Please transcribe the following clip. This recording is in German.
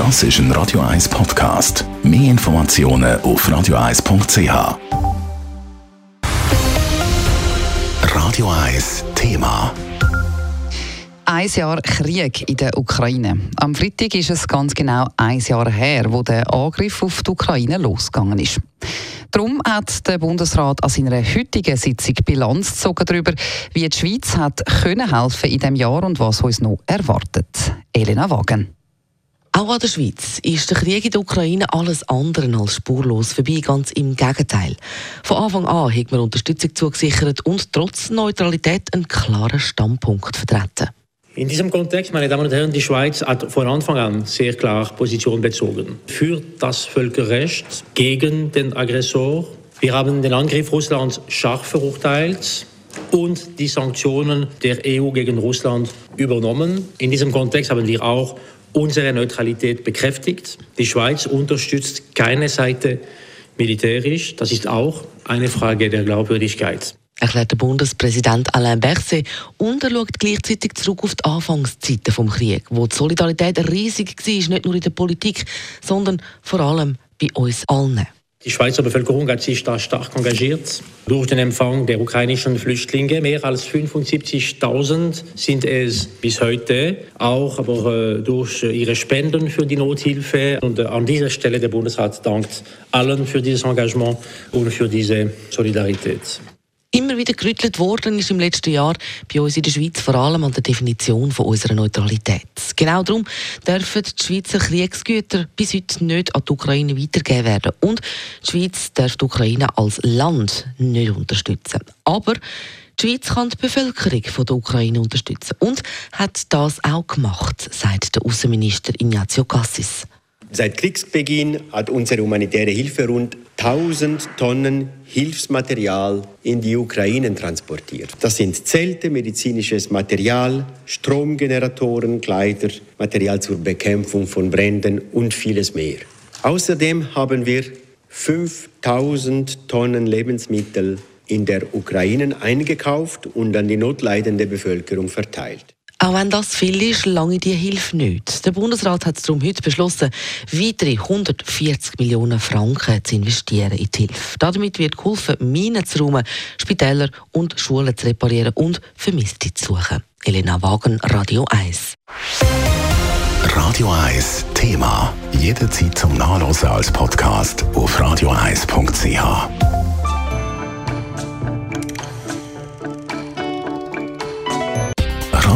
Das ist ein Radio 1 Podcast. Mehr Informationen auf radio1.ch. Radio 1 Thema. Ein Jahr Krieg in der Ukraine. Am Freitag ist es ganz genau ein Jahr her, wo der Angriff auf die Ukraine losgegangen ist. Darum hat der Bundesrat an seiner heutigen Sitzung Bilanz gezogen darüber, wie die Schweiz hat können helfen in diesem Jahr und was uns noch erwartet. Elena Wagen. Auch an der Schweiz ist der Krieg in der Ukraine alles andere als spurlos vorbei, ganz im Gegenteil. Von Anfang an hat man Unterstützung zugesichert und trotz Neutralität einen klaren Standpunkt vertreten. In diesem Kontext, meine Damen und Herren, die Schweiz hat von Anfang an sehr klar Position bezogen. Für das Völkerrecht, gegen den Aggressor. Wir haben den Angriff Russlands scharf verurteilt und die Sanktionen der EU gegen Russland übernommen. In diesem Kontext haben wir auch unsere Neutralität bekräftigt. Die Schweiz unterstützt keine Seite militärisch. Das ist auch eine Frage der Glaubwürdigkeit. Erklärt der Bundespräsident Alain Berset und er schaut gleichzeitig zurück auf die Anfangszeiten des Krieges, wo die Solidarität riesig war, nicht nur in der Politik, sondern vor allem bei uns allen. Die Schweizer Bevölkerung hat sich da stark engagiert durch den Empfang der ukrainischen Flüchtlinge. Mehr als 75.000 sind es bis heute, auch aber äh, durch ihre Spenden für die Nothilfe. Und äh, an dieser Stelle der Bundesrat dankt allen für dieses Engagement und für diese Solidarität. Immer wieder gerüttelt worden ist im letzten Jahr bei uns in der Schweiz vor allem an der Definition von unserer Neutralität. Genau darum dürfen die Schweizer Kriegsgüter bis heute nicht an die Ukraine weitergegeben werden. Und die Schweiz darf die Ukraine als Land nicht unterstützen. Aber die Schweiz kann die Bevölkerung von der Ukraine unterstützen und hat das auch gemacht, sagt der Außenminister Ignazio Cassis. Seit Kriegsbeginn hat unsere humanitäre Hilfe rund 1000 Tonnen Hilfsmaterial in die Ukraine transportiert. Das sind Zelte, medizinisches Material, Stromgeneratoren, Kleider, Material zur Bekämpfung von Bränden und vieles mehr. Außerdem haben wir 5000 Tonnen Lebensmittel in der Ukraine eingekauft und an die notleidende Bevölkerung verteilt. Auch wenn das viel ist, lange die Hilfe nicht. Der Bundesrat hat darum heute beschlossen, weitere 140 Millionen Franken zu investieren in die Hilfe. Damit wird geholfen, Minen zu räumen, Spitäler und Schulen zu reparieren und Vermisste zu suchen. Elena Wagen, Radio 1. Radio 1 Thema. Jederzeit zum Nachlesen als Podcast auf radio1.ch.